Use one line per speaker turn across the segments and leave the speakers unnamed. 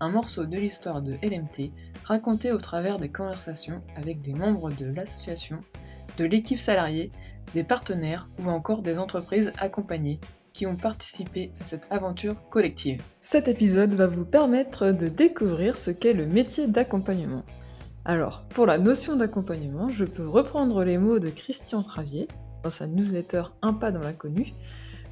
un morceau de l'histoire de LMT raconté au travers des conversations avec des membres de l'association, de l'équipe salariée, des partenaires ou encore des entreprises accompagnées qui ont participé à cette aventure collective. Cet épisode va vous permettre de découvrir ce qu'est le métier d'accompagnement. Alors, pour la notion d'accompagnement, je peux reprendre les mots de Christian Travier dans sa newsletter Un pas dans l'inconnu,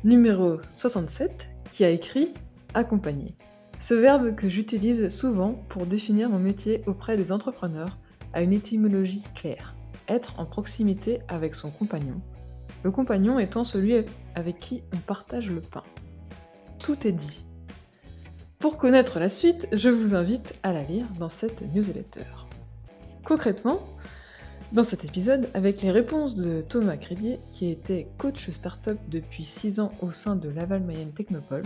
numéro 67, qui a écrit Accompagner. Ce verbe que j'utilise souvent pour définir mon métier auprès des entrepreneurs a une étymologie claire. Être en proximité avec son compagnon. Le compagnon étant celui avec qui on partage le pain. Tout est dit. Pour connaître la suite, je vous invite à la lire dans cette newsletter. Concrètement, dans cet épisode, avec les réponses de Thomas Cribier, qui était coach startup depuis 6 ans au sein de Laval Mayenne Technopole,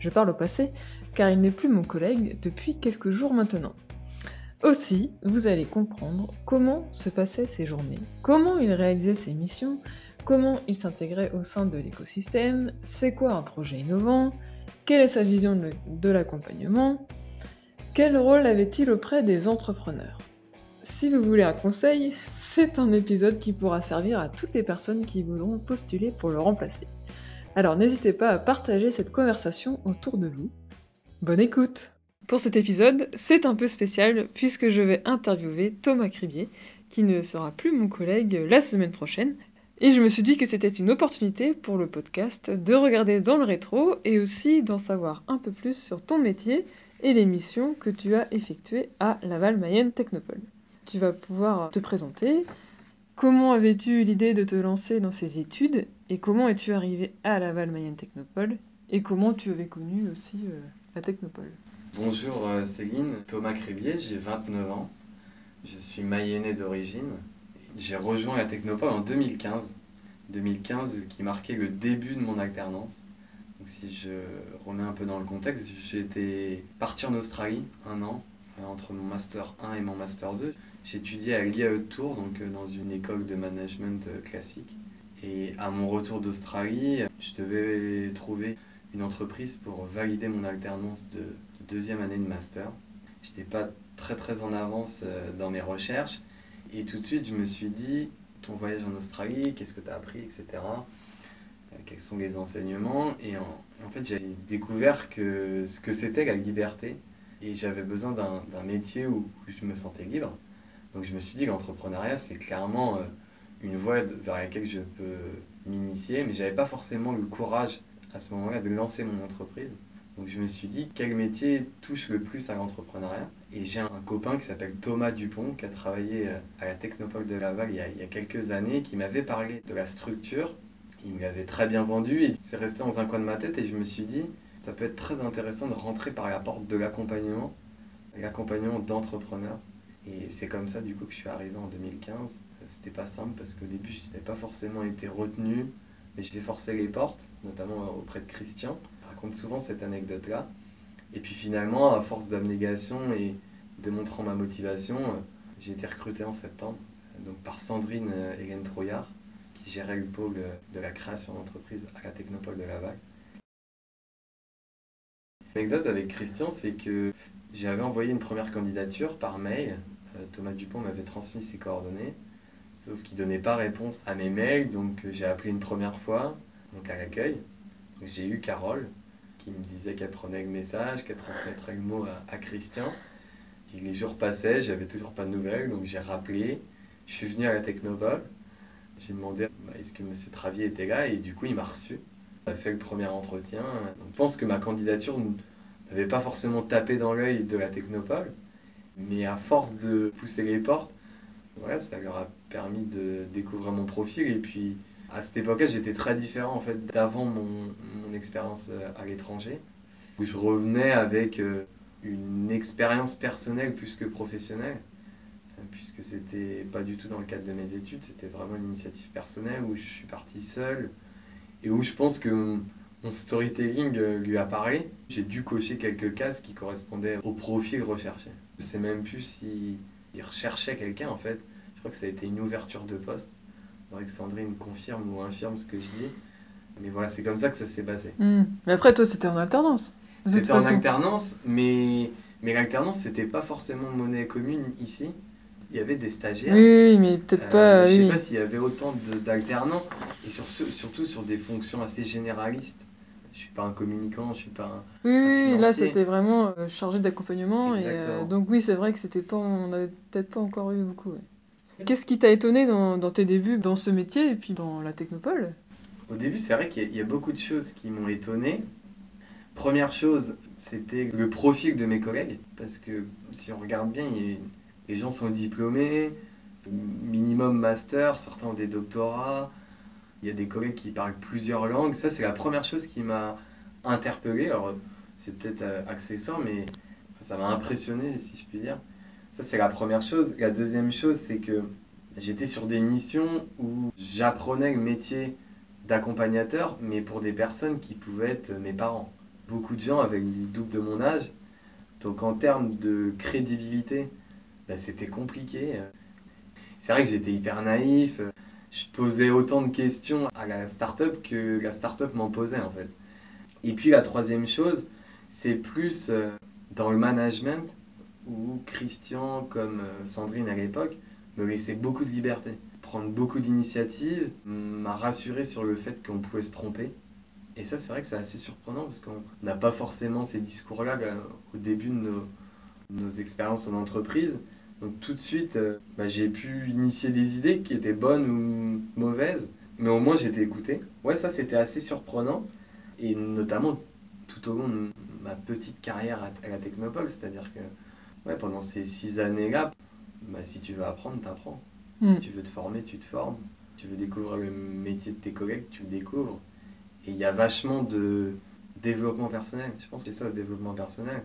je parle au passé car il n'est plus mon collègue depuis quelques jours maintenant. Aussi, vous allez comprendre comment se passaient ses journées, comment il réalisait ses missions, comment il s'intégrait au sein de l'écosystème, c'est quoi un projet innovant, quelle est sa vision de l'accompagnement, quel rôle avait-il auprès des entrepreneurs. Si vous voulez un conseil, c'est un épisode qui pourra servir à toutes les personnes qui voudront postuler pour le remplacer. Alors n'hésitez pas à partager cette conversation autour de vous. Bonne écoute Pour cet épisode, c'est un peu spécial puisque je vais interviewer Thomas Cribier, qui ne sera plus mon collègue la semaine prochaine. Et je me suis dit que c'était une opportunité pour le podcast de regarder dans le rétro et aussi d'en savoir un peu plus sur ton métier et les missions que tu as effectuées à Laval Mayenne Technopole tu vas pouvoir te présenter. Comment avais-tu l'idée de te lancer dans ces études? Et comment es-tu arrivé à Laval Mayenne Technopole? Et comment tu avais connu aussi euh, la Technopole?
Bonjour euh, Céline, Thomas Crébier, j'ai 29 ans, je suis mayennais d'origine. J'ai rejoint la Technopole en 2015, 2015 qui marquait le début de mon alternance. Donc si je remets un peu dans le contexte, j'étais parti en Australie un an euh, entre mon master 1 et mon master 2. J'étudiais à l'IAE Tours, donc dans une école de management classique. Et à mon retour d'Australie, je devais trouver une entreprise pour valider mon alternance de, deuxième année de master. J'étais pas très très en avance euh, dans mes recherches. Et tout de suite, je me suis dit, ton voyage en Australie, qu'est-ce que tu as appris, etc. Quels sont les enseignements? Et en, fait, j'ai découvert que ce que c'était la liberté. Et j'avais besoin d'un métier où je me sentais libre. Donc je me suis dit l'entrepreneuriat, c'est clairement euh, une voie vers laquelle je peux m'initier, mais j'avais pas forcément le courage à ce moment-là de lancer mon entreprise. Donc je me suis dit quel métier touche le plus à l'entrepreneuriat? Et j'ai un copain qui s'appelle Thomas Dupont qui a travaillé euh, à la Technopole de Laval il y a, il y a quelques années, qui m'avait parlé de la structure. Il me l'avait très bien vendu et c'est resté dans un coin de ma tête et je me suis dit ça peut être très intéressant de rentrer par la porte de l'accompagnement, l'accompagnement d'entrepreneurs. Et c'est comme ça du coup que je suis arrivé en 2015. C'était pas simple parce qu'au début je n'avais pas forcément été retenu, mais j'ai forcé les portes, notamment auprès de Christian. Je raconte souvent cette anecdote-là. Et puis finalement, à force d'abnégation et démontrant ma motivation, j'ai été recruté en septembre donc par Sandrine Hélène Trouillard, qui gérait le pôle de la création d'entreprise à la Technopole de Laval. L'anecdote avec Christian, c'est que j'avais envoyé une première candidature par mail. Euh, Thomas Dupont m'avait transmis ses coordonnées, sauf qu'il ne donnait pas réponse à mes mails, donc euh, j'ai appelé une première fois, donc à l'accueil. J'ai eu Carole, qui me disait qu'elle prenait le message, qu'elle transmettrait le mot à, Christian. les jours passaient, j'avais toujours pas de nouvelles, donc j'ai rappelé. Je suis venu à la Technopole. J'ai demandé bah, est-ce que M. Travier était là, et du coup il m'a reçu. On a fait le premier entretien. je pense que ma candidature n'avait pas forcément tapé dans l'œil de la Technopole, mais à force de pousser les portes, voilà, ça leur a permis de découvrir mon profil. Et puis à cette époque-là, j'étais très différent en fait d'avant mon, expérience euh, à l'étranger, où je revenais avec euh, une expérience personnelle plus que professionnelle. puisque c'était pas du tout dans le cadre de mes études, c'était vraiment une initiative personnelle où je suis parti seul et où je pense que mon storytelling euh, lui a parlé. J'ai dû cocher quelques cases qui correspondaient au profil recherché. Je sais même plus s'il recherchait quelqu'un en fait. Je crois que ça a été une ouverture de poste. Faudrait que Sandrine confirme ou infirme ce que je dis. Mais voilà, c'est comme ça que ça s'est passé.
Hmm. Mais après, toi, c'était en alternance.
C'était en alternance, mais, mais l'alternance, c'était pas forcément monnaie commune ici. Il y avait des stagiaires.
Oui, mais peut-être pas.
Euh, je sais
oui.
pas s'il y avait autant d'alternants, et sur surtout sur des fonctions assez généralistes. Je suis pas un communicant, je suis pas un.
Oui, là c'était vraiment euh, chargé d'accompagnement et euh, donc oui c'est vrai que c'était pas on avait peut-être pas encore eu beaucoup. ouais. Qu'est-ce qui t'a étonné dans, dans tes débuts dans ce métier et puis dans la technopole?
Au début, c'est vrai qu'il y, y a beaucoup de choses qui m'ont étonné. Première chose, c'était le profil de mes collègues, parce que si on regarde bien, il les gens sont diplômés, minimum master, certains ont des doctorats, il y a des collègues qui parlent plusieurs langues. Ça, c'est la première chose qui m'a interpellé. Alors, c'est peut-être euh, accessoire, mais ça m'a impressionné, si je puis dire. Ça, c'est la première chose. La deuxième chose, c'est que j'étais sur des missions où j'apprenais le métier d'accompagnateur, mais pour des personnes qui pouvaient être mes parents. Beaucoup de gens avec le double de mon âge. Donc en termes de crédibilité, bah, c'était compliqué. C'est vrai que j'étais hyper naïf. Je posais autant de questions à la start-up que la start-up m'en posait en fait. Et puis la troisième chose, c'est plus euh, dans le management où Christian, comme euh, Sandrine à l'époque, me laissait beaucoup de liberté. Prendre beaucoup d'initiatives, m'a rassuré sur le fait qu'on pouvait se tromper. Et ça, c'est vrai que c'est assez surprenant parce qu'on n'a pas forcément ces discours-là euh, au début de nos, nos expériences en entreprise. Donc tout de suite, euh, bah, j'ai pu initier des idées qui étaient bonnes ou mauvaises, mais au moins j'étais écouté. Ouais, ça c'était assez surprenant, et notamment tout au long de ma petite carrière à, la Technopole, c'est-à-dire que ouais, pendant ces six années-là, bah, si tu veux apprendre, t'apprends.
Hmm.
Si tu veux te former, tu te formes. Tu veux découvrir le métier de tes collègues, tu le découvres. Et il y a vachement de développement personnel. Je pense que c'est ça le développement personnel.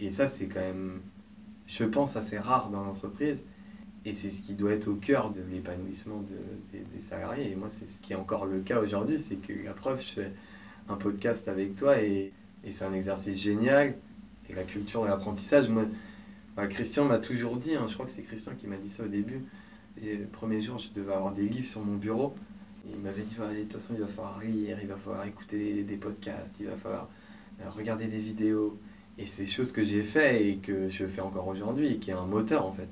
Et ça, c'est quand même, je pense, assez rare dans l'entreprise. Et c'est ce qui doit être au cœur de l'épanouissement de- des, salariés. Et moi, c'est ce qui est encore le cas aujourd'hui. C'est que la preuve, je fais un podcast avec toi et, c'est un exercice génial. Et la culture de l'apprentissage, moi, bah, Christian m'a toujours dit, hein, je crois que c'est Christian qui m'a dit ça au début. Et le premier jour, je devais avoir des livres sur mon bureau. Il m'avait dit, de toute façon, il va falloir lire, il va falloir écouter des podcasts, il va falloir euh, regarder des vidéos. Et c'est des choses que j'ai fait et que je fais encore aujourd'hui et qui est un moteur en fait.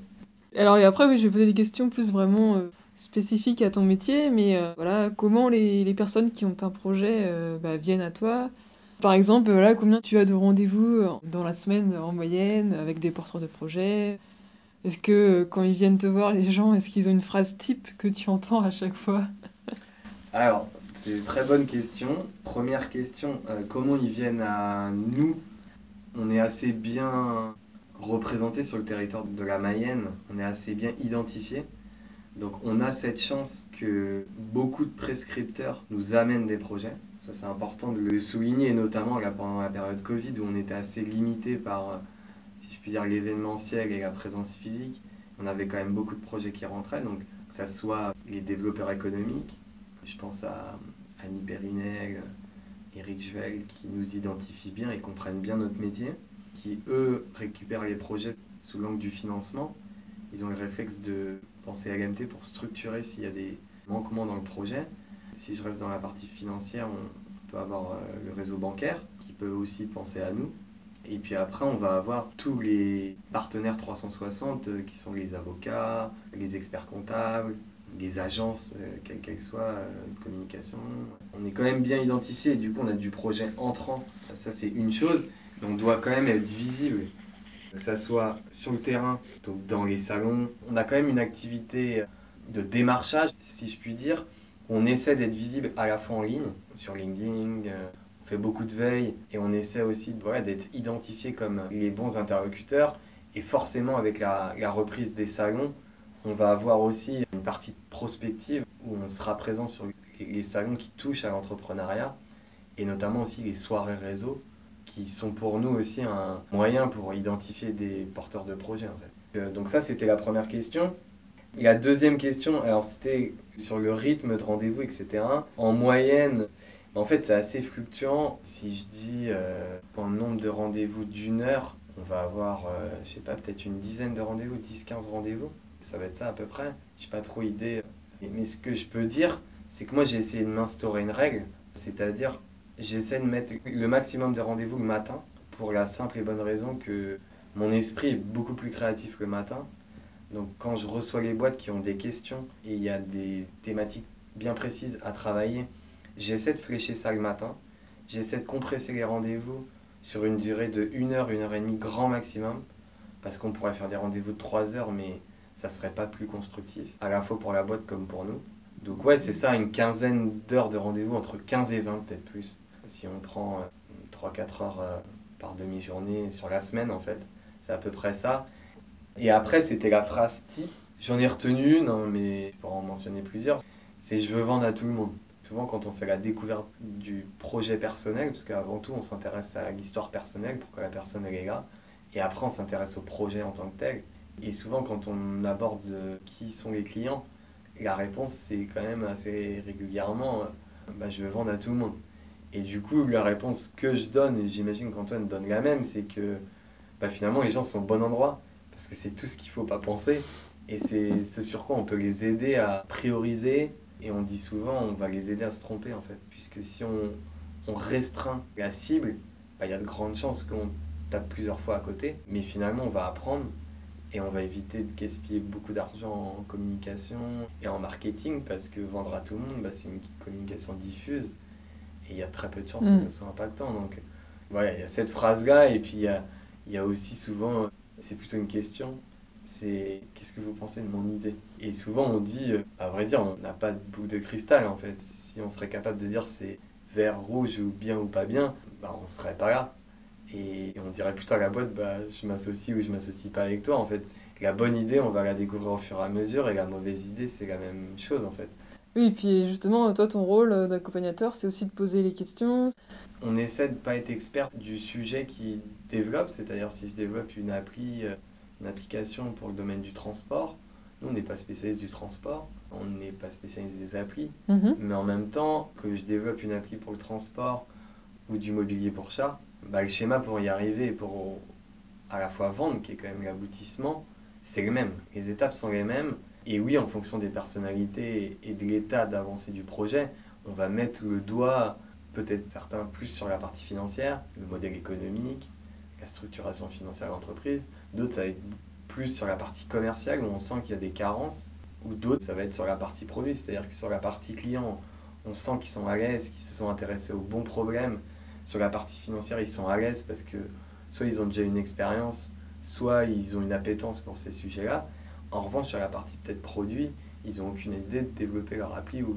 Alors et après oui je vais poser des questions plus vraiment euh, spécifiques à ton métier mais euh, voilà comment les, les personnes qui ont un projet euh, bah, viennent à toi? Par exemple voilà combien tu as de rendez-vous dans la semaine en moyenne avec des porteurs de projets? Est-ce que quand ils viennent te voir les gens est-ce qu'ils ont une phrase type que tu entends à chaque fois?
Alors, c'est une très bonne question. Première question, comment ils viennent à nous On est assez bien représenté sur le territoire de la Mayenne, on est assez bien identifié. Donc on a cette chance que beaucoup de prescripteurs nous amènent des projets. Ça c'est important de le souligner, notamment là, pendant la période Covid où on était assez limité par, euh, si je puis dire, l'événementiel et la présence physique. On avait quand même beaucoup de projets qui rentraient, donc que ça soit les développeurs économiques, je pense à Annie Périnel, Eric Juel, qui nous identifient bien et comprennent bien notre métier, qui eux récupèrent les projets sous l'angle du financement. Ils ont le réflexe de penser à l'MT pour structurer s'il y a des manquements dans le projet. Si je reste dans la partie financière, on peut avoir euh, le réseau bancaire qui peut aussi penser à nous. Et puis après, on va avoir tous les partenaires 360 euh, qui sont les avocats, les experts comptables, les agences, euh, quelles qu'elles soient, euh, de communication. On est quand même bien identifié du coup, on a du projet entrant. Ça, c'est une chose, mais on doit quand même être visible. Que ça soit sur le terrain, dans les salons. On a quand même une activité de démarchage, si je puis dire. On essaie d'être visible à la fois en ligne, sur LinkedIn, euh, on fait beaucoup de veille et on essaie aussi d'être identifié comme les bons interlocuteurs. Et forcément, avec la reprise des salons, on va avoir aussi une partie prospective où on sera présent sur les, salons qui touchent à l'entrepreneuriat et notamment aussi les soirées réseau qui sont pour nous aussi un moyen pour identifier des porteurs de projets en fait. Euh, donc ça c'était la première question. La deuxième question, alors c'était sur le rythme de rendez-vous, etc. En moyenne, en fait c'est assez fluctuant. Si je dis euh, en nombre de rendez-vous d'une heure, on va avoir, euh, je sais pas, peut-être une dizaine de rendez-vous, 10-15 rendez-vous. Ça va être ça à peu près. J'ai pas trop idée. Mais ce que je peux dire, c'est que moi j'ai essayé de m'instaurer une règle, c'est-à-dire j'essaie de mettre le maximum de rendez-vous le matin pour la simple et bonne raison que mon esprit est beaucoup plus créatif le matin. Donc quand je reçois les boîtes qui ont des questions et il y a des thématiques bien précises à travailler, j'essaie de flécher ça le matin. J'essaie de compresser les rendez-vous sur une durée de 1 heure, 1 heure et demie grand maximum. Parce qu'on pourrait faire des rendez-vous de 3 heures, mais ça serait pas plus constructif, à la fois pour la boîte comme pour nous. Donc ouais, c'est ça, une quinzaine d'heures de rendez-vous, entre 15 et 20 peut-être plus. Si on prend 3-4 euh, heures euh, par demi-journée sur la semaine en fait, c'est à peu près ça. Et après, c'était la phrase type. J'en ai retenu une, hein, mais je pourrais en mentionner plusieurs. C'est je veux vendre à tout le monde. Souvent, quand on fait la découverte du projet personnel, parce qu'avant tout, on s'intéresse à l'histoire personnelle, pourquoi la personne elle est là, et après, on s'intéresse au projet en tant que tel. Et souvent, quand on aborde qui sont les clients, la réponse, c'est quand même assez régulièrement euh, bah, je veux vendre à tout le monde. Et du coup, la réponse que je donne, et j'imagine qu'Antoine donne la même, c'est que bah, finalement, les gens sont au bon endroit, parce que c'est tout ce qu'il ne faut pas penser. Et c'est ce sur quoi on peut les aider à prioriser. Et on dit souvent, on va les aider à se tromper, en fait. Puisque si on, on restreint la cible, bah, il y a de grandes chances qu'on tape plusieurs fois à côté. Mais finalement, on va apprendre et on va éviter de gaspiller beaucoup d'argent en communication et en marketing parce que vendre à tout le monde, bah, c'est une communication diffuse et il y a très peu de chances que mm. ça soit impactant. Donc voilà, il y a cette phrase-là et puis il y a, il y a aussi souvent, c'est plutôt une question, c'est qu'est-ce que vous pensez de mon idée? Et souvent on dit, à vrai dire, on n'a pas de boule de cristal en fait. Si on serait capable de dire c'est vert, rouge ou bien ou pas bien, bah, on serait pas là. Et on dirait plutôt à la boîte, bah, je m'associe ou je m'associe pas avec toi. En fait, la bonne idée, on va la découvrir au fur et à mesure, et la mauvaise idée, c'est la même chose en fait.
Oui, et puis justement, toi, ton rôle d'accompagnateur, c'est aussi de poser les questions.
On essaie de pas être expert du sujet qui développe, c'est-à-dire si je développe une appli, euh, une application pour le domaine du transport, nous, on n'est pas spécialiste du transport, on n'est pas spécialiste des applis, mhm. mais en même temps, que je développe une appli pour le transport ou du mobilier pour chat, bah, le schéma pour y arriver pour à la fois vendre, qui est quand même l'aboutissement, c'est le même. Les étapes sont les mêmes. Et oui, en fonction des personnalités et de l'état d'avancée du projet, on va mettre le doigt, peut-être certains plus sur la partie financière, le modèle économique, la structuration financière de l'entreprise. D'autres, ça va être plus sur la partie commerciale, où on sent qu'il y a des carences. Ou d'autres, ça va être sur la partie produit, c'est-à-dire que sur la partie client, on sent qu'ils sont à l'aise, qu'ils se sont intéressés aux bons problèmes sur la partie financière, ils sont à l'aise parce que soit ils ont déjà une expérience, soit ils ont une appétence pour ces sujets-là. En revanche, sur la partie peut-être produit, ils n'ont aucune idée de développer leur appli ou,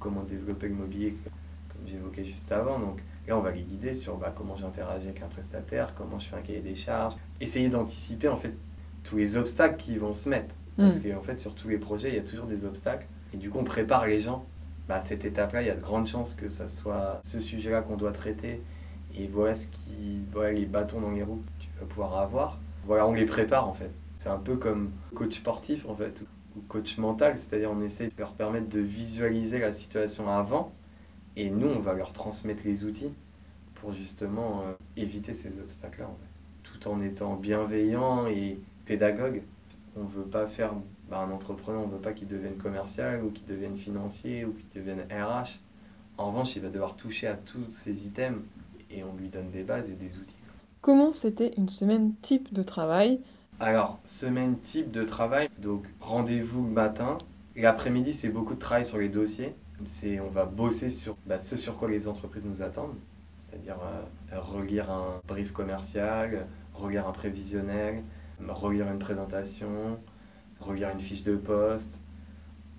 comment développer le mobilier, comme j'évoquais juste avant. Donc là, on va les guider sur bah, comment j'interagis avec un prestataire, comment je fais un cahier des charges. Essayer d'anticiper en fait tous les obstacles qui vont se mettre. Parce mm. qu'en fait, sur tous les projets, il y a toujours des obstacles. Et du coup, on prépare les gens bah, cette étape-là, il y a de grandes chances que ça soit ce sujet-là qu'on doit traiter. Et voilà ce qui, voilà les bâtons dans les roues que tu vas pouvoir avoir. Voilà, on les prépare en fait. C'est un peu comme coach sportif en fait, ou coach mental, c'est-à-dire on essaie de leur permettre de visualiser la situation avant, et nous on va leur transmettre les outils pour justement euh, éviter ces obstacles-là, tout en étant bienveillant et pédagogue. On ne veut pas faire bah, un entrepreneur, on ne veut pas qu'il devienne commercial ou qu'il devienne financier ou qu'il devienne RH. En revanche, il va devoir toucher à tous ces items et on lui donne des bases et des outils.
Comment c'était une semaine type de travail?
Alors, semaine type de travail, donc rendez-vous le matin. L'après-midi, c'est beaucoup de travail sur les dossiers. C'est, on va bosser sur bah, ce sur quoi les entreprises nous attendent, c'est-à-dire euh, relire un brief commercial, relire un prévisionnel, relire une présentation, relire une fiche de poste.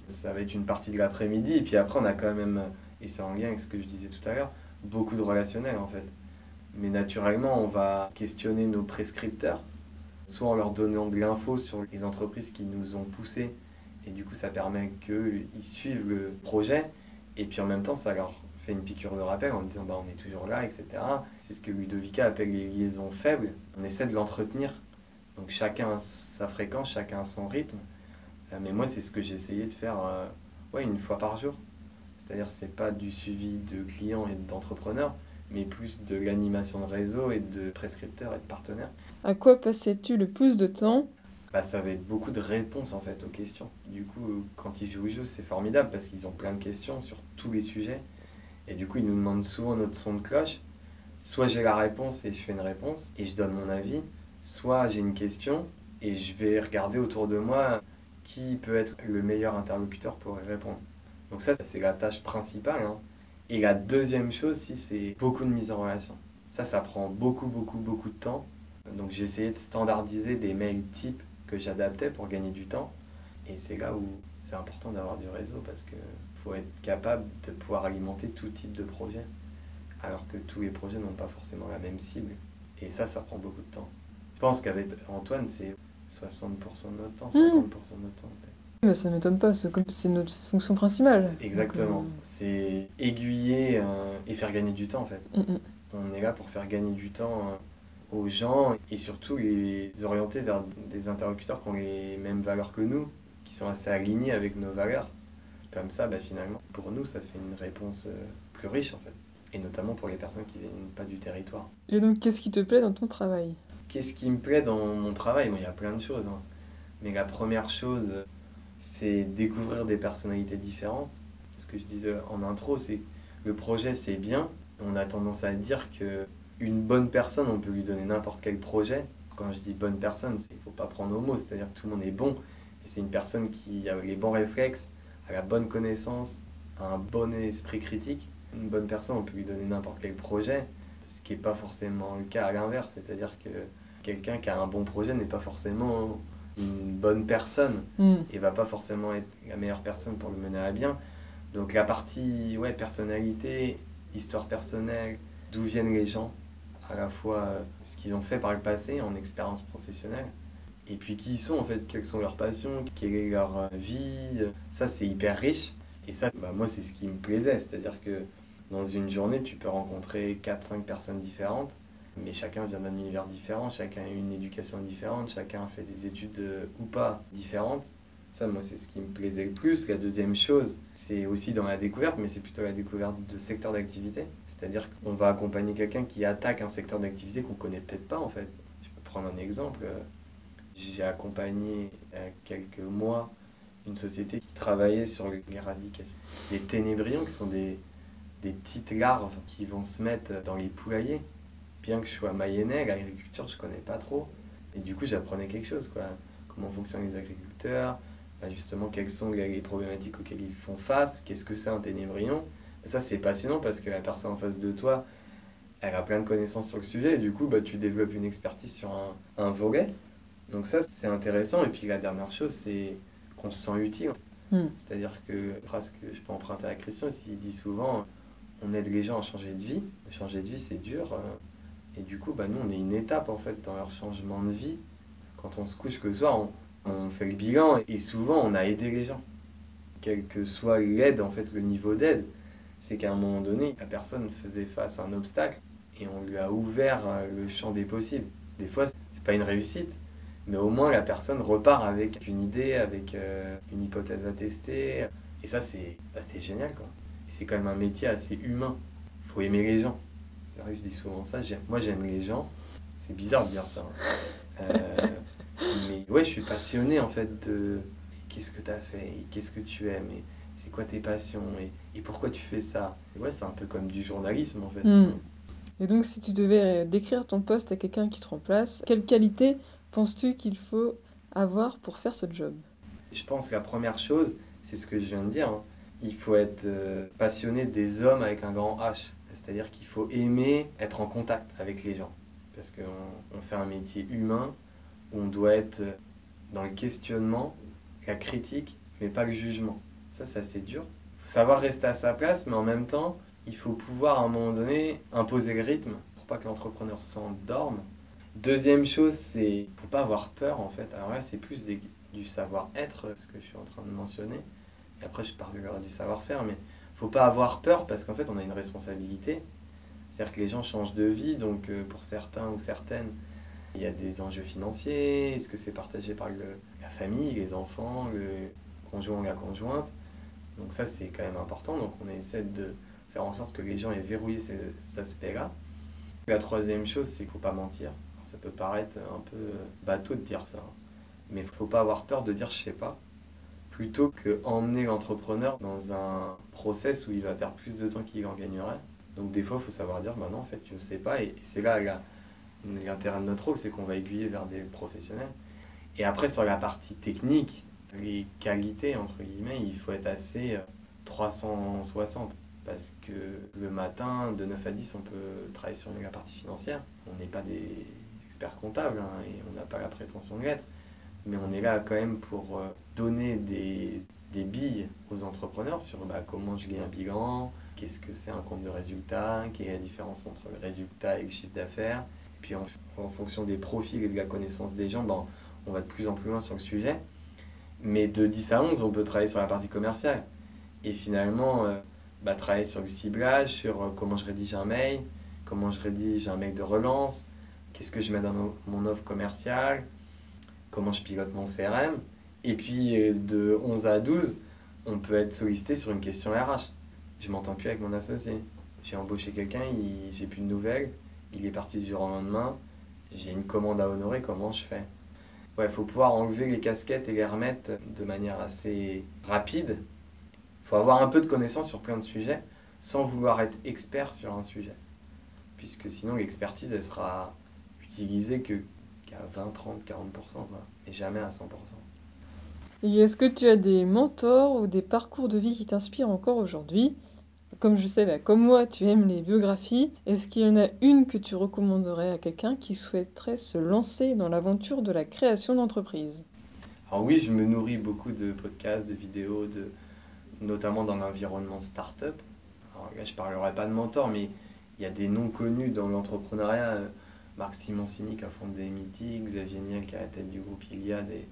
Ça va être une partie de l'après-midi. Et puis après, on a quand même, et c'est en lien avec ce que je disais tout à l'heure, beaucoup de relationnel en fait. Mais naturellement, on va questionner nos prescripteurs, soit en leur donnant de l'info sur les entreprises qui nous ont poussés. Et du coup, ça permet qu'ils suivent le projet. Et puis en même temps, ça leur fait une piqûre de rappel en disant bah, on est toujours là, etc. C'est ce que Ludovica appelle les liaisons faibles. On essaie de l'entretenir. Donc chacun a sa fréquence, chacun a son rythme. Euh, mais moi, c'est ce que j'ai essayé de faire euh, ouais, une fois par jour. C'est-à-dire c'est pas du suivi de clients et d'entrepreneurs, mais plus de l'animation de réseau et de prescripteurs et de partenaires.
À quoi passais-tu le plus de temps?
Bah, ça va être beaucoup de réponses en fait aux questions. Du coup, quand ils jouent au jeu, c'est formidable parce qu'ils ont plein de questions sur tous les sujets. Et du coup, ils nous demandent souvent notre son de cloche. Soit j'ai la réponse et je fais une réponse et je donne mon avis, soit j'ai une question et je vais regarder autour de moi qui peut être le meilleur interlocuteur pour y répondre. Donc ça, c'est la tâche principale. Hein. Et la deuxième chose, si, c'est beaucoup de mise en relation. Ça, ça prend beaucoup, beaucoup, beaucoup de temps. Donc j'ai essayé de standardiser des mails types que j'adaptais pour gagner du temps. Et c'est là où c'est important d'avoir du réseau parce qu'il faut être capable de pouvoir alimenter tout type de projet. Alors que tous les projets n'ont pas forcément la même cible. Et ça, ça prend beaucoup de temps. Je pense qu'avec Antoine, c'est 60% de notre temps, 50% de notre temps.
Mais ça m'étonne pas, comme c'est notre fonction principale.
Exactement. Euh, c'est aiguiller euh, et faire gagner du temps en fait. Mm, mm. On est là pour faire gagner du temps euh, aux gens et surtout les orienter vers des interlocuteurs qui ont les mêmes valeurs que nous, qui sont assez alignés avec nos valeurs. Comme ça, bah, finalement, pour nous, ça fait une réponse euh, plus riche en fait. Et notamment pour les personnes qui viennent pas du territoire.
Et donc, qu'est-ce qui te plaît dans ton travail?
Qu'est-ce qui me plaît dans mon travail? Il y a plein de choses. Hein. Mais la première chose, c'est découvrir des personnalités différentes. Ce que je disais en intro, c'est le projet, c'est bien. On a tendance à dire que une bonne personne, on peut lui donner n'importe quel projet. Quand je dis bonne personne, il ne faut pas prendre au mot, c'est-à-dire que tout le monde est bon. Et c'est une personne qui a les bons réflexes, a la bonne connaissance, a un bon esprit critique. Une bonne personne, on peut lui donner n'importe quel projet, ce qui n'est pas forcément le cas à l'inverse. C'est-à-dire que quelqu'un qui a un bon projet n'est pas forcément une bonne personne mm. et va pas forcément être la meilleure personne pour le mener à bien. Donc la partie ouais, personnalité, histoire personnelle, d'où viennent les gens, à la fois euh, ce qu'ils ont fait par le passé en expérience professionnelle, et puis qui ils sont en fait, quelles sont leurs passions, quelle est leur euh, vie. Ça, c'est hyper riche. Et ça, bah, moi, c'est ce qui me plaisait. C'est-à-dire que dans une journée, tu peux rencontrer 4-5 personnes différentes, mais chacun vient d'un univers différent, chacun a une éducation différente, chacun fait des études euh, ou pas différentes. Ça, moi, c'est ce qui me plaisait le plus. La deuxième chose, c'est aussi dans la découverte, mais c'est plutôt la découverte de secteurs d'activité. C'est-à-dire qu'on va accompagner quelqu'un qui attaque un secteur d'activité qu'on connaît peut-être pas en fait. Je peux prendre un exemple. J'ai accompagné il y a quelques mois une société qui travaillait sur l'éradication des ténébrions, qui sont des, des petites larves qui vont se mettre dans les poulaillers. Bien que je sois mayennais, l'agriculture je connais pas trop. Et du coup j'apprenais quelque chose quoi. Comment fonctionnent les agriculteurs, bah, justement quelles sont les problématiques auxquelles ils font face, qu'est-ce que c'est un ténébrion ça, c'est passionnant parce que la personne en face de toi, elle a plein de connaissances sur le sujet et du coup, bah, tu développes une expertise sur un, un volet. Donc ça, c'est intéressant. Et puis la dernière chose, c'est qu'on se sent utile. Hmm. C'est-à-dire que, phrase que je peux emprunter à Christian, il dit souvent, on aide les gens à changer de vie. Changer de vie, c'est dur. Euh, et du coup, bah, nous, on est une étape en fait dans leur changement de vie. Quand on se couche que soir, on, on fait le bilan et souvent, on a aidé les gens. Quel que soit l'aide, en fait, le niveau d'aide c'est qu'à un moment donné, la personne faisait face à un obstacle et on lui a ouvert euh, le champ des possibles. Des fois, c'est pas une réussite, mais au moins la personne repart avec une idée, avec euh, une hypothèse à tester. Et ça, c'est bah, génial, quoi. Et c'est quand même un métier assez humain. Il faut aimer les gens. C'est vrai que je dis souvent ça. Moi, j'aime les gens. C'est bizarre de dire ça. Hein. Euh, mais ouais, je suis passionné en fait de qu'est-ce que tu as fait et qu'est-ce que tu aimes c'est quoi tes passions et, pourquoi tu fais ça. ouais, c'est un peu comme du journalisme en fait.
Hmm. Et donc, si tu devais décrire ton poste à quelqu'un qui te remplace, quelle qualité penses-tu qu'il faut avoir pour faire ce job?
Je pense que la première chose, c'est ce que je viens de dire. Hein. Il faut être euh, passionné des hommes avec un grand H. C'est-à-dire qu'il faut aimer être en contact avec les gens. Parce qu'on on fait un métier humain où on doit être dans le questionnement, la critique, mais pas le jugement. Ça, c'est assez dur. Il faut savoir rester à sa place, mais en même temps, il faut pouvoir à un moment donné imposer le rythme pour pas que l'entrepreneur s'endorme. Deuxième chose, c'est faut pas avoir peur en fait. Alors là, c'est plus du savoir-être, ce que je suis en train de mentionner. Après, je parlerai du savoir-faire, mais faut pas avoir peur parce qu'en fait, on a une responsabilité. C'est-à-dire que les gens changent de vie, donc euh, pour certains ou certaines, il y a des enjeux financiers. Est-ce que c'est partagé par la famille, les enfants, le conjoint ou la conjointe? Donc ça, c'est quand même important. Donc on essaie de faire en sorte que les gens aient verrouillé ces, cet aspect-là. La troisième chose, c'est qu'il ne faut pas mentir. Ça peut paraître un peu bateau de dire ça, hein. mais il ne faut pas avoir peur de dire je sais pas, plutôt que emmener l'entrepreneur dans un process où il va perdre plus de temps qu'il en gagnerait. Donc des fois, il faut savoir dire bah non, en fait, je ne sais pas, et c'est là l'intérêt de notre rôle, c'est qu'on va aiguiller vers des professionnels. Et après, sur la partie technique, les qualités, entre guillemets, il faut être assez 360 parce que le matin, de 9 à 10, on peut travailler sur la partie financière. On n'est pas des experts comptables hein, et on n'a pas la prétention de l'être, mais on est là quand même pour euh, donner des, des billes aux entrepreneurs sur bah, comment je lis un bilan, qu'est-ce que c'est un compte de résultat, quelle est la différence entre le résultat et le chiffre d'affaires. Puis en, en, fonction des profils et de la connaissance des gens, ben, on va de plus en plus loin sur le sujet. Mais de 10 à 11, on peut travailler sur la partie commerciale. Et finalement, euh, bah, travailler sur le ciblage, sur euh, comment je rédige un mail, comment je rédige un mail de relance, qu'est-ce que je mets dans mon offre commerciale, comment je pilote mon CRM. Et puis euh, de 11 à 12, on peut être sollicité sur une question RH. Je m'entends plus avec mon associé. J'ai embauché quelqu'un, j'ai plus de nouvelles, il est parti du jour au lendemain, j'ai une commande à honorer, comment je fais? Il faut pouvoir enlever les casquettes et les remettre de manière assez rapide il faut avoir un peu de connaissances sur plein de sujets sans vouloir être expert sur un sujet. Puisque sinon l'expertise, elle sera utilisée que qu'à 20, 30, 40%, quoi, et jamais à 100%.
Et est-ce que tu as des mentors ou des parcours de vie qui t'inspirent encore aujourd'hui? Comme je sais, bah, comme moi, tu aimes les biographies. Est-ce qu'il y en a une que tu recommanderais à quelqu'un qui souhaiterait se lancer dans l'aventure de la création d'entreprise?
Alors oui, je me nourris beaucoup de podcasts, de vidéos, de, notamment dans l'environnement startup. Alors là, je ne parlerai pas de mentor, mais il y a des noms connus dans l'entrepreneuriat. Marc Simoncini qui a fondé MIT, Xavier Niel qui est à la tête du groupe Iliad et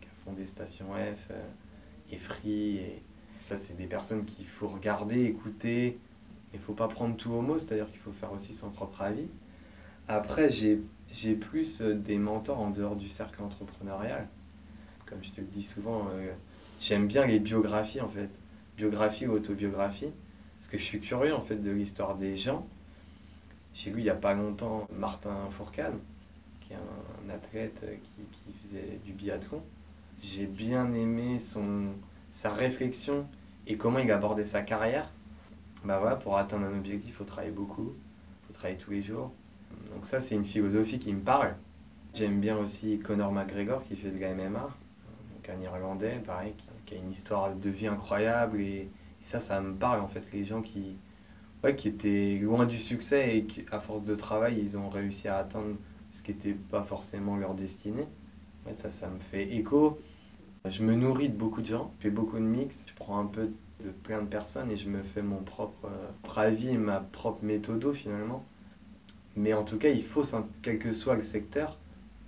qui a fondé Station F, euh, et Free. Et ça, c'est des personnes qu'il faut regarder, écouter. Il ne faut pas prendre tout au mot, c'est-à-dire qu'il faut faire aussi son propre avis. Après, j'ai plus euh, des mentors en dehors du cercle entrepreneurial. Comme je te le dis souvent, euh, j'aime bien les biographies en fait biographie ou autobiographie, parce que je suis curieux en fait de l'histoire des gens. J'ai lu il n'y a pas longtemps Martin Fourcade, qui est un, athlète qui, faisait du biathlon. J'ai bien aimé son, sa réflexion et comment il abordait sa carrière. Bah voilà, pour atteindre un objectif, il faut travailler beaucoup, il faut travailler tous les jours. Donc ça, c'est une philosophie qui me parle. J'aime bien aussi Conor McGregor qui fait de la MMA, donc un Irlandais, pareil, qui, qui a une histoire de vie incroyable et, ça, ça me parle en fait. Les gens qui, qui étaient loin du succès et qui, à force de travail, ils ont réussi à atteindre ce qui n'était pas forcément leur destinée. Ouais, ça, ça me fait écho. Je me nourris de beaucoup de gens, je fais beaucoup de mix, je prends un peu de plein de personnes et je me fais mon propre euh, avis et ma propre méthode finalement. Mais en tout cas, il faut, quel que soit le secteur,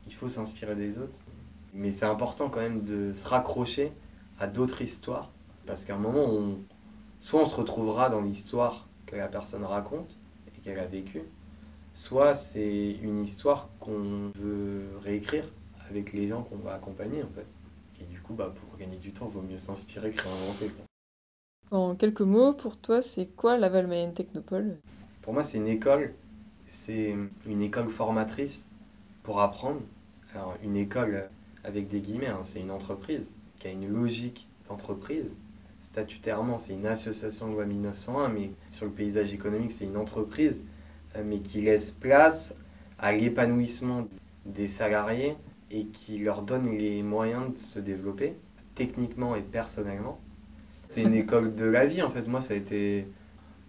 il faut s'inspirer des autres. Mais c'est important quand même de se raccrocher à d'autres histoires. Parce qu'à un moment, on, soit on se retrouvera dans l'histoire que la personne raconte et qu'elle a vécue, soit c'est une histoire qu'on veut réécrire avec les gens qu'on va accompagner en fait. Et du coup, bah, pour gagner du temps, il vaut mieux s'inspirer que réinventer.
En quelques mots, pour toi, c'est quoi la Valmayenne Technopole?
Pour moi, c'est une école. C'est une école formatrice pour apprendre. Alors, une école avec des guillemets, hein, c'est une entreprise qui a une logique d'entreprise. Statutairement, c'est une association de loi 1901, mais sur le paysage économique, c'est une entreprise, euh, mais qui laisse place à l'épanouissement des salariés et qui leur donne les moyens de se développer techniquement et personnellement. C'est une école de la vie en fait. Moi, ça a été.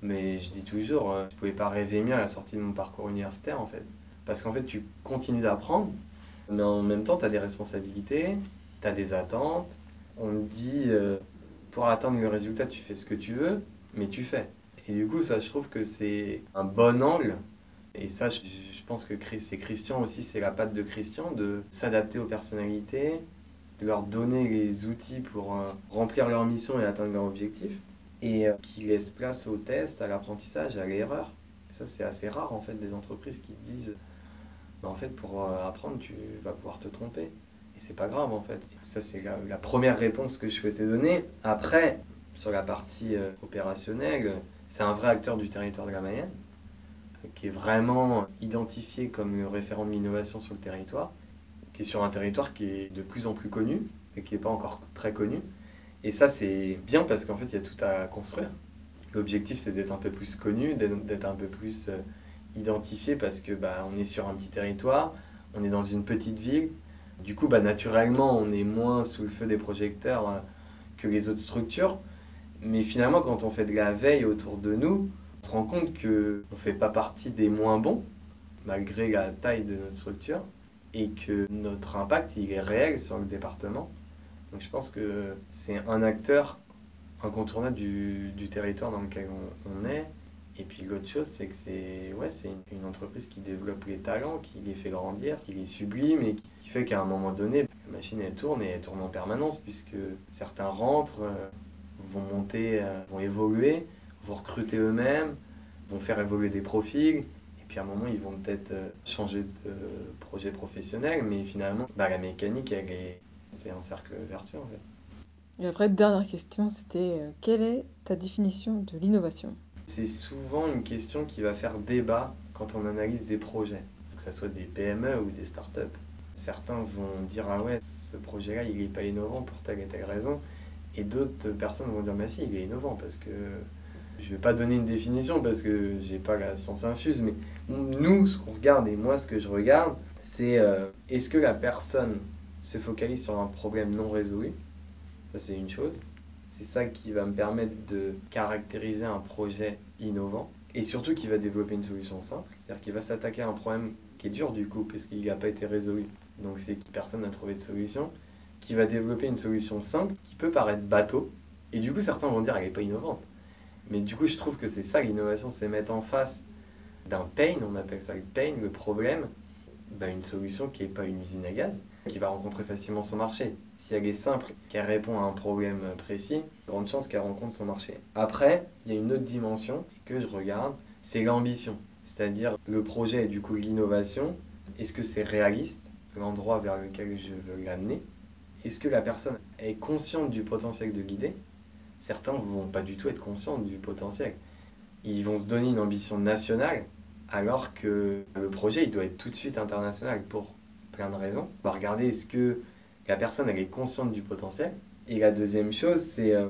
Mais je dis toujours, euh, je ne pouvais pas rêver mieux à la sortie de mon parcours universitaire en fait. Parce qu'en fait, tu continues d'apprendre, mais en même temps, tu as des responsabilités, tu as des attentes. On te dit, euh, pour atteindre le résultat, tu fais ce que tu veux, mais tu fais. Et du coup, ça, je trouve que c'est un bon angle. Et ça, je, pense que c'est Christian aussi, c'est la patte de Christian, de s'adapter aux personnalités, de leur donner les outils pour euh, remplir leur mission et atteindre leur objectif. et euh, qui laisse place au test, à l'apprentissage, à l'erreur. Ça, c'est assez rare en fait des entreprises qui disent bah, en fait, pour euh, apprendre, tu vas pouvoir te tromper. Et c'est pas grave en fait. Ça, c'est la, première réponse que je souhaitais donner. Après, sur la partie euh, opérationnelle, c'est un vrai acteur du territoire de la Mayenne qui est vraiment identifié comme le référent de l'innovation sur le territoire, qui est sur un territoire qui est de plus en plus connu et qui n'est pas encore très connu. Et ça, c'est bien parce qu'en fait, il y a tout à construire. L'objectif, c'est d'être un peu plus connu, d'être un peu plus euh, identifié parce que bah, on est sur un petit territoire, on est dans une petite ville. Du coup, bah, naturellement, on est moins sous le feu des projecteurs euh, que les autres structures. Mais finalement, quand on fait de la veille autour de nous, on se rend compte qu'on ne fait pas partie des moins bons, malgré la taille de notre structure, et que notre impact, il est réel sur le département. Donc je pense que c'est un acteur incontournable du, du, territoire dans lequel on, est. Et puis l'autre chose, c'est que c'est ouais, une, entreprise qui développe les talents, qui les fait grandir, qui les sublime et qui fait qu'à un moment donné, la machine elle tourne et elle tourne en permanence puisque certains rentrent, euh, vont monter, euh, vont évoluer, vont recruter eux-mêmes, vont faire évoluer des profils. Et puis à un moment, ils vont peut-être euh, changer de projet professionnel, mais finalement, bah, la mécanique, c'est un cercle vertueux en fait.
Et après, dernière question, c'était quelle est ta définition de l'innovation?
C'est souvent une question qui va faire débat quand on analyse des projets, que ce soit des PME ou des startups. Certains vont dire ah ouais, ce projet-là, il n'est pas innovant pour telle et telle raison, et d'autres personnes vont dire mais si, il est innovant parce que je vais pas donner une définition parce que j'ai pas la science infuse, mais nous, ce qu'on regarde et moi, ce que je regarde, c'est euh, est-ce que la personne se focalise sur un problème non résolu? Ça, c'est une chose. C'est ça qui va me permettre de caractériser un projet innovant et surtout qui va développer une solution simple. C'est-à-dire qu'il va s'attaquer à un problème qui est dur du coup parce qu'il n'a pas été résolu. Donc c'est que personne n'a trouvé de solution. Qui va développer une solution simple qui peut paraître bateau. Et du coup, certains vont dire qu'elle n'est pas innovante. Mais du coup, je trouve que c'est ça l'innovation, c'est mettre en face d'un pain, on appelle ça le pain, le problème, bah, une solution qui n'est pas une usine à gaz, qui va rencontrer facilement son marché. Si elle est simple, qu'elle répond à un problème précis, grande chance qu'elle rencontre son marché. Après, il y a une autre dimension que je regarde, c'est l'ambition. C'est-à-dire le projet et du coup l'innovation. Est-ce que c'est réaliste, l'endroit vers lequel je veux l'amener? Est-ce que la personne est consciente du potentiel de guider? Certains vont pas du tout être conscients du potentiel. Ils vont se donner une ambition nationale alors que le projet il doit être tout de suite international pour plein de raisons. On va regarder est-ce que la personne est consciente du potentiel. Et la deuxième chose, c'est euh,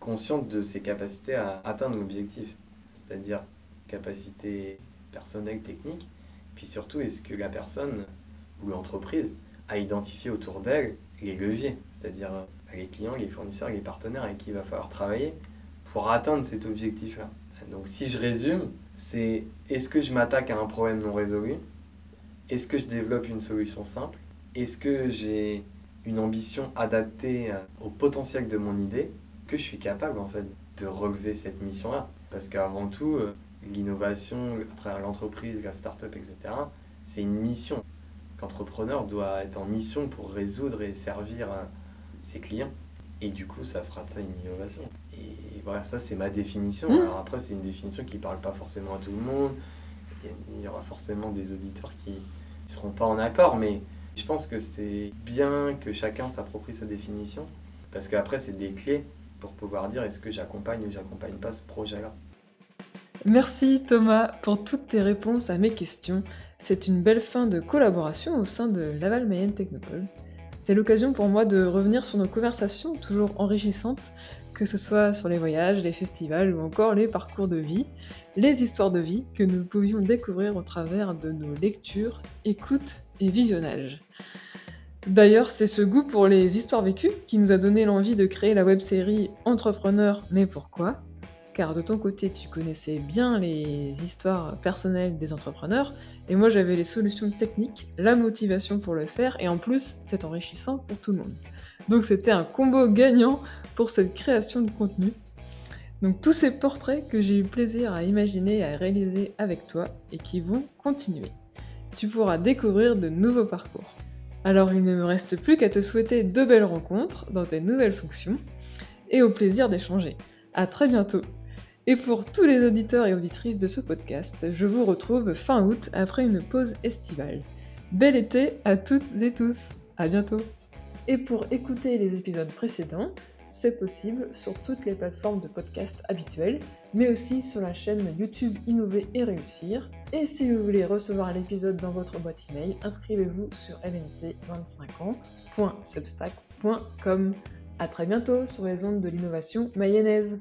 consciente de ses capacités à atteindre l'objectif, c'est-à-dire capacité personnelle, technique. Puis surtout, est-ce que la personne ou l'entreprise a identifié autour d'elle les leviers, c'est-à-dire euh, les clients, les fournisseurs, les partenaires avec qui il va falloir travailler pour atteindre cet objectif-là. Donc si je résume, c'est est-ce que je m'attaque à un problème non résolu? Est-ce que je développe une solution simple? Est-ce que j'ai une ambition adaptée euh, au potentiel de mon idée Que je suis capable en fait de relever cette mission-là? Parce qu'avant tout, euh, l'innovation à travers l'entreprise, la start-up, etc., c'est une mission. L'entrepreneur doit être en mission pour résoudre et servir euh, ses clients. Et du coup, ça fera de ça une innovation. Et voilà, ça c'est ma définition. Mmh. Alors après, c'est une définition qui ne parle pas forcément à tout le monde. Il y aura forcément des auditeurs qui ne seront pas en accord, mais je pense que c'est bien que chacun s'approprie sa définition, parce qu'après, c'est des clés pour pouvoir dire est-ce que j'accompagne ou j'accompagne pas ce projet-là.
Merci Thomas pour toutes tes réponses à mes questions. C'est une belle fin de collaboration au sein de Laval Mayenne Technopole. C'est l'occasion pour moi de revenir sur nos conversations toujours enrichissantes, que ce soit sur les voyages, les festivals ou encore les parcours de vie, les histoires de vie que nous pouvions découvrir au travers de nos lectures, écoutes et visionnages. D'ailleurs, c'est ce goût pour les histoires vécues qui nous a donné l'envie de créer la web-série Entrepreneur mais pourquoi? Car de ton côté tu connaissais bien les histoires personnelles des entrepreneurs, et moi j'avais les solutions techniques, la motivation pour le faire, et en plus c'est enrichissant pour tout le monde. Donc c'était un combo gagnant pour cette création de contenu. Donc tous ces portraits que j'ai eu plaisir à imaginer et à réaliser avec toi, et qui vont continuer. Tu pourras découvrir de nouveaux parcours. Alors il ne me reste plus qu'à te souhaiter de belles rencontres dans tes nouvelles fonctions, et au plaisir d'échanger. À très bientôt. Et pour tous les auditeurs et auditrices de ce podcast, je vous retrouve fin août après une pause estivale. Bel été à toutes et tous. À bientôt. Et pour écouter les épisodes précédents, c'est possible sur toutes les plateformes de podcast habituelles, mais aussi sur la chaîne YouTube Innover et Réussir. Et si vous voulez recevoir l'épisode dans votre boîte email, inscrivez-vous sur lnt25ans.substack.com. A très bientôt sur les ondes de l'innovation mayonnaise.